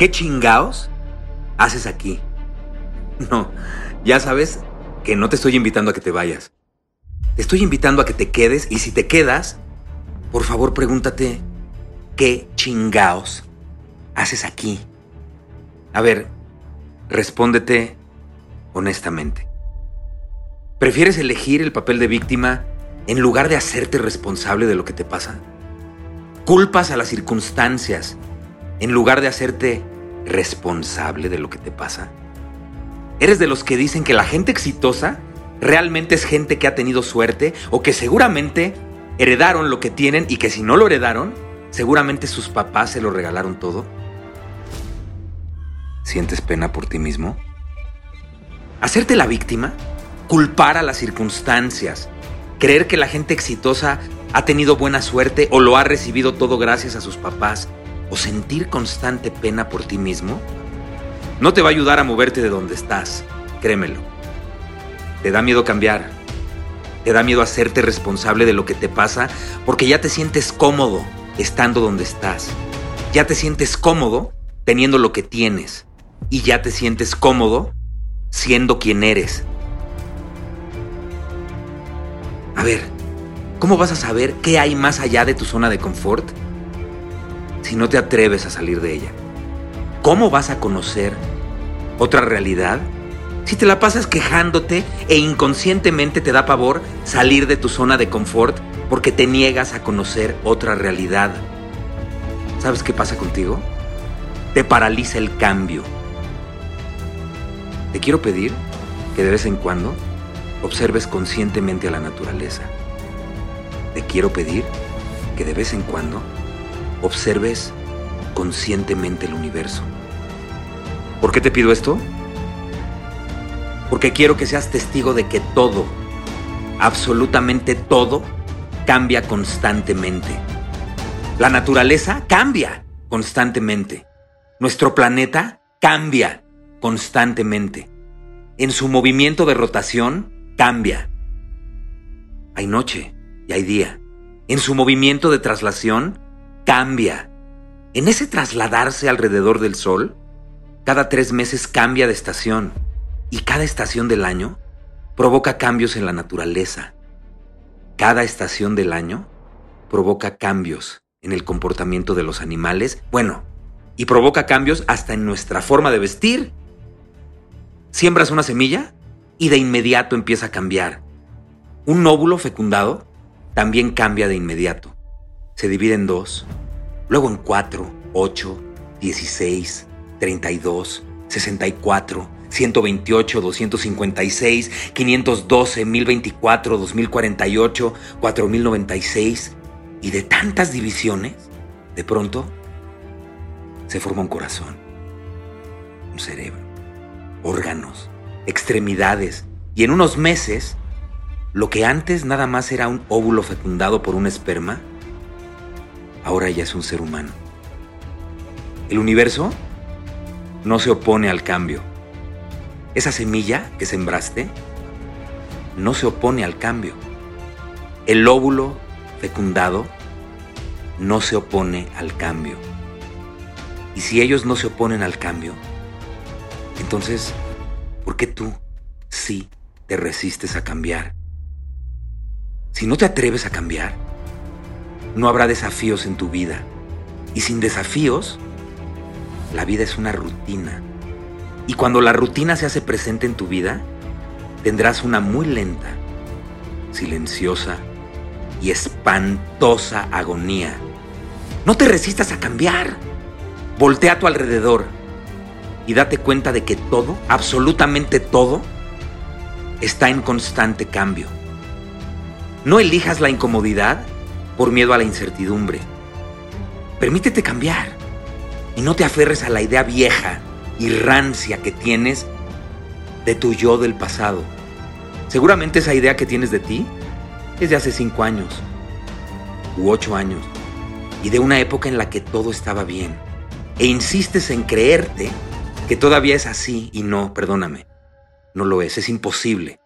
¿Qué chingaos haces aquí? No, ya sabes que no te estoy invitando a que te vayas. Te estoy invitando a que te quedes y si te quedas, por favor pregúntate, ¿qué chingaos haces aquí? A ver, respóndete honestamente. ¿Prefieres elegir el papel de víctima en lugar de hacerte responsable de lo que te pasa? ¿Culpas a las circunstancias en lugar de hacerte responsable de lo que te pasa? ¿Eres de los que dicen que la gente exitosa realmente es gente que ha tenido suerte o que seguramente heredaron lo que tienen y que si no lo heredaron, seguramente sus papás se lo regalaron todo? ¿Sientes pena por ti mismo? ¿Hacerte la víctima? ¿Culpar a las circunstancias? ¿Creer que la gente exitosa ha tenido buena suerte o lo ha recibido todo gracias a sus papás? ¿O sentir constante pena por ti mismo? No te va a ayudar a moverte de donde estás, créemelo. Te da miedo cambiar. Te da miedo hacerte responsable de lo que te pasa porque ya te sientes cómodo estando donde estás. Ya te sientes cómodo teniendo lo que tienes. Y ya te sientes cómodo siendo quien eres. A ver, ¿cómo vas a saber qué hay más allá de tu zona de confort si no te atreves a salir de ella? ¿Cómo vas a conocer otra realidad si te la pasas quejándote e inconscientemente te da pavor salir de tu zona de confort porque te niegas a conocer otra realidad. ¿Sabes qué pasa contigo? Te paraliza el cambio. Te quiero pedir que de vez en cuando observes conscientemente a la naturaleza. Te quiero pedir que de vez en cuando observes conscientemente el universo. ¿Por qué te pido esto? porque quiero que seas testigo de que todo, absolutamente todo, cambia constantemente. La naturaleza cambia constantemente. Nuestro planeta cambia constantemente. En su movimiento de rotación cambia. Hay noche y hay día. En su movimiento de traslación cambia. En ese trasladarse alrededor del Sol, cada tres meses cambia de estación y cada estación del año provoca cambios en la naturaleza. Cada estación del año provoca cambios en el comportamiento de los animales, bueno, y provoca cambios hasta en nuestra forma de vestir. Siembras una semilla y de inmediato empieza a cambiar. Un óvulo fecundado también cambia de inmediato. Se divide en dos, luego en cuatro, ocho, dieciséis, treinta y dos, sesenta y cuatro, 128, 256, 512, 1024, 2048, 4096 y de tantas divisiones, de pronto se forma un corazón, un cerebro, órganos, extremidades. Y en unos meses, lo que antes nada más era un óvulo fecundado por un esperma, ahora ya es un ser humano. El universo no se opone al cambio esa semilla que sembraste no se opone al cambio. El óvulo fecundado no se opone al cambio. Y si ellos no se oponen al cambio, entonces, ¿por qué tú sí te resistes a cambiar? Si no te atreves a cambiar, no habrá desafíos en tu vida. Y sin desafíos, la vida es una rutina y cuando la rutina se hace presente en tu vida, tendrás una muy lenta, silenciosa y espantosa agonía. No te resistas a cambiar. Voltea a tu alrededor y date cuenta de que todo, absolutamente todo, está en constante cambio. No elijas la incomodidad por miedo a la incertidumbre. Permítete cambiar y no te aferres a la idea vieja y rancia que tienes de tu yo del pasado. Seguramente esa idea que tienes de ti es de hace cinco años u ocho años y de una época en la que todo estaba bien. E insistes en creerte que todavía es así y no, perdóname, no lo es, es imposible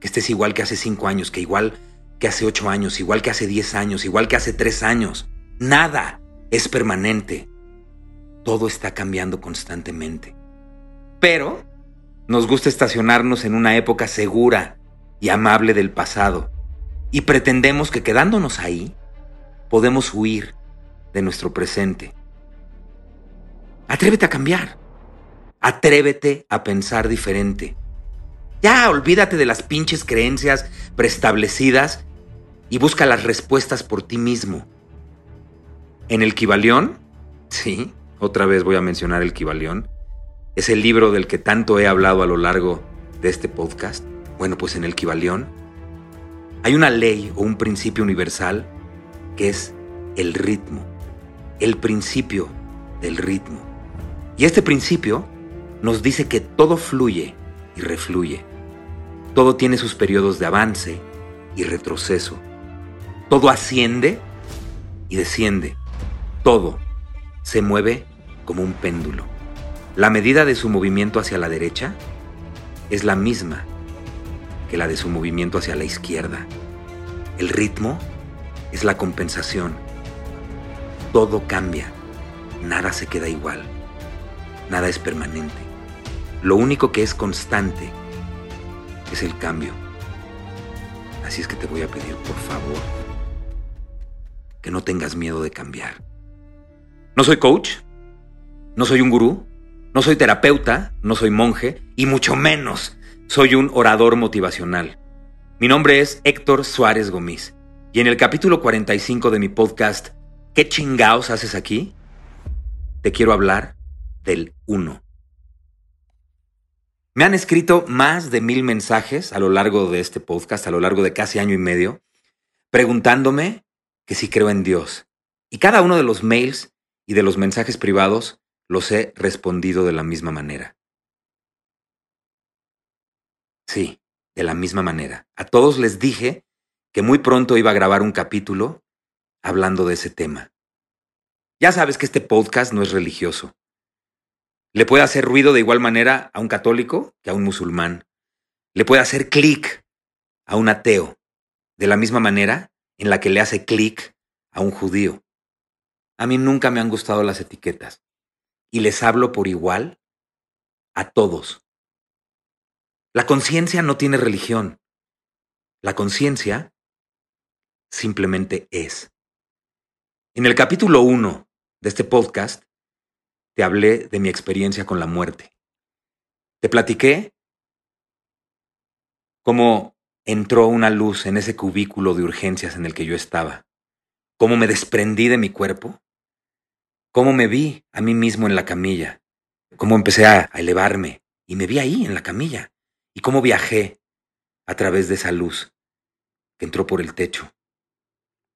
que estés igual que hace cinco años, que igual que hace ocho años, igual que hace diez años, igual que hace tres años. Nada es permanente. Todo está cambiando constantemente. Pero nos gusta estacionarnos en una época segura y amable del pasado y pretendemos que quedándonos ahí podemos huir de nuestro presente. Atrévete a cambiar. Atrévete a pensar diferente. Ya olvídate de las pinches creencias preestablecidas y busca las respuestas por ti mismo. En el Kibalión, sí, otra vez voy a mencionar el Kibalión, es el libro del que tanto he hablado a lo largo de este podcast. Bueno, pues en el Kibalión hay una ley o un principio universal que es el ritmo, el principio del ritmo. Y este principio nos dice que todo fluye y refluye. Todo tiene sus periodos de avance y retroceso. Todo asciende y desciende. Todo se mueve como un péndulo. La medida de su movimiento hacia la derecha es la misma que la de su movimiento hacia la izquierda. El ritmo es la compensación. Todo cambia. Nada se queda igual. Nada es permanente. Lo único que es constante es el cambio. Así es que te voy a pedir, por favor, que no tengas miedo de cambiar. No soy coach, no soy un gurú, no soy terapeuta, no soy monje y mucho menos soy un orador motivacional. Mi nombre es Héctor Suárez Gómez y en el capítulo 45 de mi podcast ¿Qué chingaos haces aquí? Te quiero hablar del uno. Me han escrito más de mil mensajes a lo largo de este podcast, a lo largo de casi año y medio, preguntándome que si creo en Dios. Y cada uno de los mails y de los mensajes privados los he respondido de la misma manera. Sí, de la misma manera. A todos les dije que muy pronto iba a grabar un capítulo hablando de ese tema. Ya sabes que este podcast no es religioso. Le puede hacer ruido de igual manera a un católico que a un musulmán. Le puede hacer clic a un ateo, de la misma manera en la que le hace clic a un judío. A mí nunca me han gustado las etiquetas y les hablo por igual a todos. La conciencia no tiene religión. La conciencia simplemente es. En el capítulo 1 de este podcast te hablé de mi experiencia con la muerte. Te platiqué cómo entró una luz en ese cubículo de urgencias en el que yo estaba, cómo me desprendí de mi cuerpo, cómo me vi a mí mismo en la camilla, cómo empecé a, elevarme y me vi ahí en la camilla, y cómo viajé a través de esa luz que entró por el techo.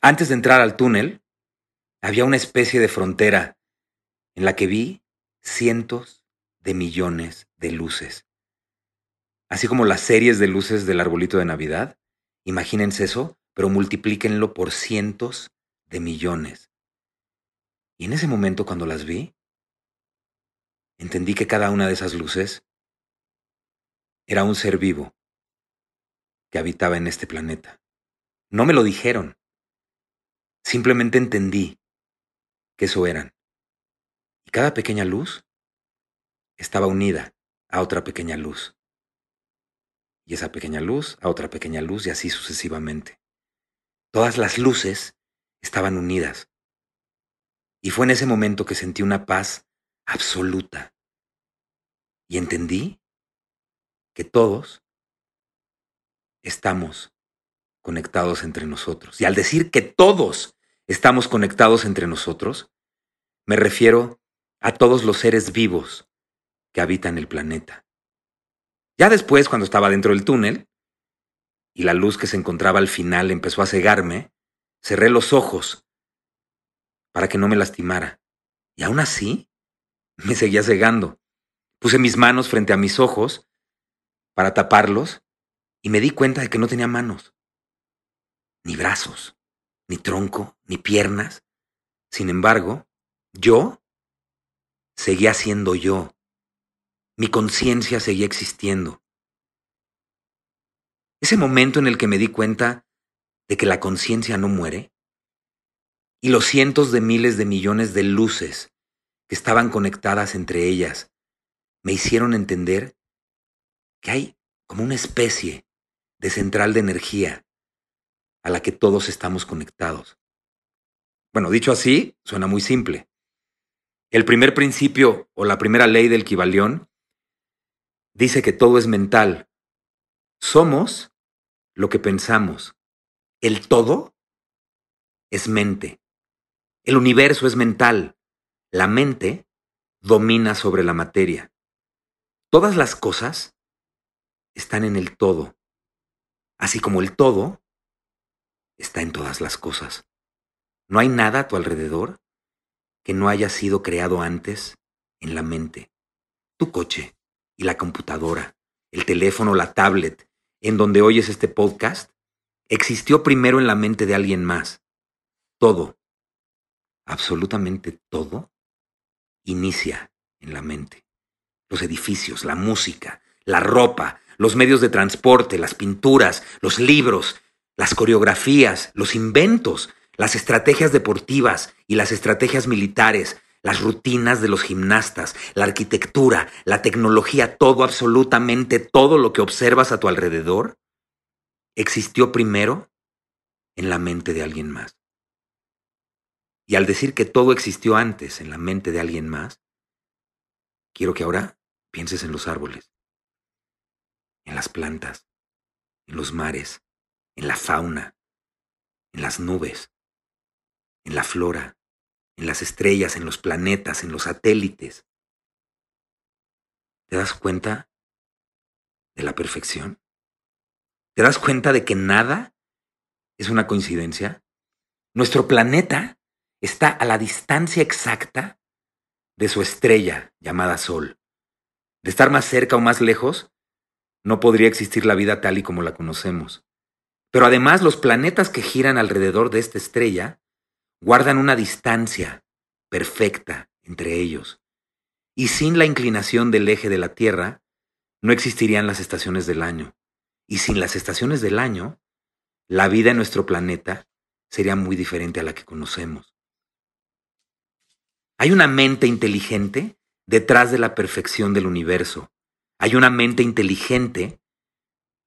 Antes de entrar al túnel, había una especie de frontera en la que vi cientos de millones de luces. Así como las series de luces del arbolito de Navidad, imagínense eso, pero multiplíquenlo por cientos de millones. Y en ese momento cuando las vi, entendí que cada una de esas luces era un ser vivo que habitaba en este planeta. No me lo dijeron, simplemente entendí que eso eran. Cada pequeña luz estaba unida a otra pequeña luz. Y esa pequeña luz a otra pequeña luz y así sucesivamente. Todas las luces estaban unidas. Y fue en ese momento que sentí una paz absoluta. Y entendí que todos estamos conectados entre nosotros. Y al decir que todos estamos conectados entre nosotros, me refiero a todos los seres vivos que habitan el planeta. Ya después, cuando estaba dentro del túnel y la luz que se encontraba al final empezó a cegarme, cerré los ojos para que no me lastimara. Y aún así, me seguía cegando. Puse mis manos frente a mis ojos para taparlos y me di cuenta de que no tenía manos, ni brazos, ni tronco, ni piernas. Sin embargo, yo seguía siendo yo. Mi conciencia seguía existiendo. Ese momento en el que me di cuenta de que la conciencia no muere y los cientos de miles de millones de luces que estaban conectadas entre ellas me hicieron entender que hay como una especie de central de energía a la que todos estamos conectados. Bueno, dicho así, suena muy simple. El primer principio o la primera ley del Kibalión dice que todo es mental. Somos lo que pensamos. El todo es mente. El universo es mental. La mente domina sobre la materia. Todas las cosas están en el todo, así como el todo está en todas las cosas. No hay nada a tu alrededor que no haya sido creado antes en la mente. Tu coche y la computadora, el teléfono, la tablet, en donde oyes este podcast, existió primero en la mente de alguien más. Todo, absolutamente todo, inicia en la mente. Los edificios, la música, la ropa, los medios de transporte, las pinturas, los libros, las coreografías, los inventos, las estrategias deportivas y las estrategias militares, las rutinas de los gimnastas, la arquitectura, la tecnología, todo, absolutamente todo lo que observas a tu alrededor, existió primero en la mente de alguien más. Y al decir que todo existió antes en la mente de alguien más, quiero que ahora pienses en los árboles, en las plantas, en los mares, en la fauna, en las nubes, en la flora, en las estrellas, en los planetas, en los satélites. ¿Te das cuenta de la perfección? ¿Te das cuenta de que nada es una coincidencia? Nuestro planeta está a la distancia exacta de su estrella llamada Sol. De estar más cerca o más lejos, no podría existir la vida tal y como la conocemos. Pero además los planetas que giran alrededor de esta estrella guardan una distancia perfecta entre ellos. Y sin la inclinación del eje de la Tierra, no existirían las estaciones del año. Y sin las estaciones del año, la vida en nuestro planeta sería muy diferente a la que conocemos. Hay una mente inteligente detrás de la perfección del universo. Hay una mente inteligente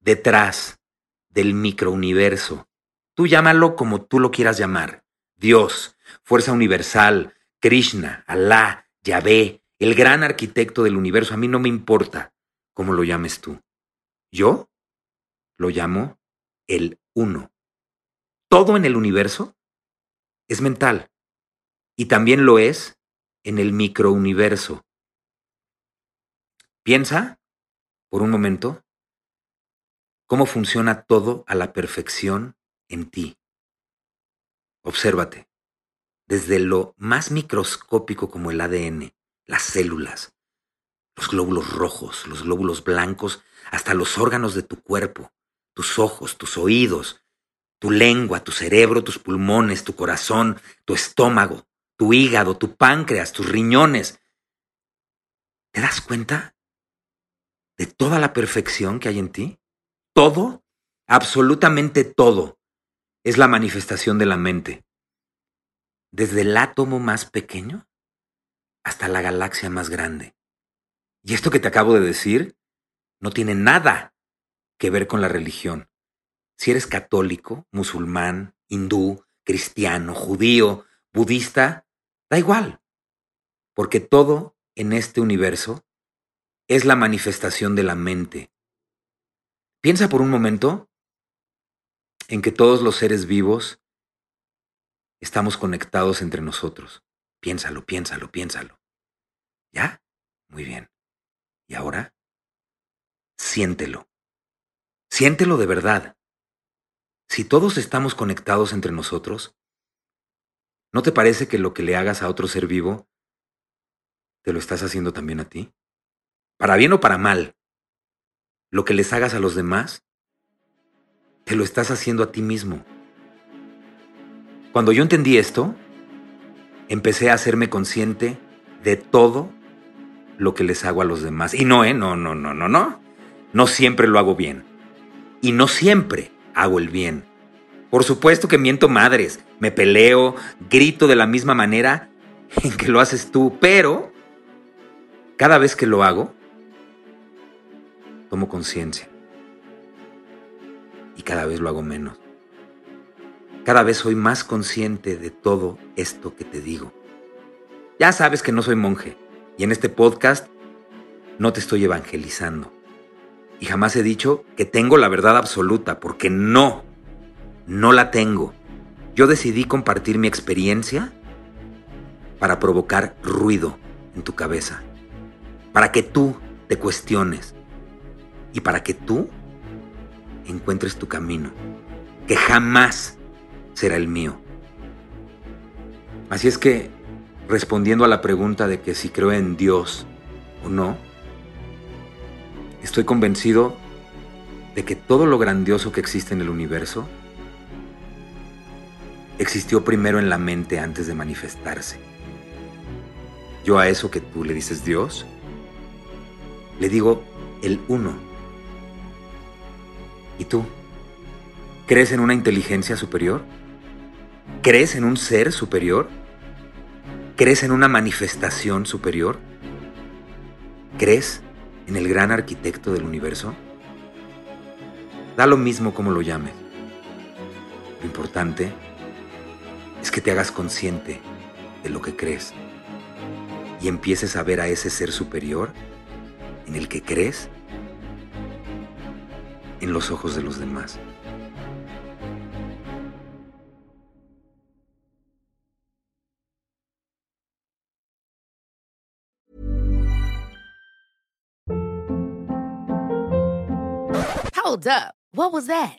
detrás del microuniverso. Tú llámalo como tú lo quieras llamar. Dios, fuerza universal, Krishna, Alá, Yahvé, el gran arquitecto del universo. A mí no me importa cómo lo llames tú. Yo lo llamo el uno. Todo en el universo es mental y también lo es en el microuniverso. Piensa, por un momento, cómo funciona todo a la perfección en ti. Obsérvate, desde lo más microscópico como el ADN, las células, los glóbulos rojos, los glóbulos blancos, hasta los órganos de tu cuerpo, tus ojos, tus oídos, tu lengua, tu cerebro, tus pulmones, tu corazón, tu estómago, tu hígado, tu páncreas, tus riñones. ¿Te das cuenta de toda la perfección que hay en ti? Todo, absolutamente todo, es la manifestación de la mente. Desde el átomo más pequeño hasta la galaxia más grande. Y esto que te acabo de decir no tiene nada que ver con la religión. Si eres católico, musulmán, hindú, cristiano, judío, budista, da igual. Porque todo en este universo es la manifestación de la mente. Piensa por un momento en que todos los seres vivos estamos conectados entre nosotros. Piénsalo, piénsalo, piénsalo. ¿Ya? Muy bien. ¿Y ahora? siéntelo. Siéntelo de verdad. Si todos estamos conectados entre nosotros, ¿no te parece que lo que le hagas a otro ser vivo, te lo estás haciendo también a ti? Para bien o para mal, lo que les hagas a los demás, te lo estás haciendo a ti mismo. Cuando yo entendí esto, empecé a hacerme consciente de todo lo que les hago a los demás. Y no, ¿eh? No, no, no, no, no. No siempre lo hago bien. Y no siempre hago el bien. Por supuesto que miento madres, me peleo, grito de la misma manera en que lo haces tú, pero cada vez que lo hago, tomo conciencia. Cada vez lo hago menos. Cada vez soy más consciente de todo esto que te digo. Ya sabes que no soy monje y en este podcast no te estoy evangelizando. Y jamás he dicho que tengo la verdad absoluta, porque no, no la tengo. Yo decidí compartir mi experiencia para provocar ruido en tu cabeza, para que tú te cuestiones y para que tú encuentres tu camino, que jamás será el mío. Así es que respondiendo a la pregunta de que si creo en Dios o no, estoy convencido de que todo lo grandioso que existe en el universo existió primero en la mente antes de manifestarse. Yo a eso que tú le dices Dios, le digo el uno. ¿Y tú? ¿Crees en una inteligencia superior? ¿Crees en un ser superior? ¿Crees en una manifestación superior? ¿Crees en el gran arquitecto del universo? Da lo mismo como lo llames. Lo importante es que te hagas consciente de lo que crees y empieces a ver a ese ser superior en el que crees en los ojos de los demás. Hold up. What was that?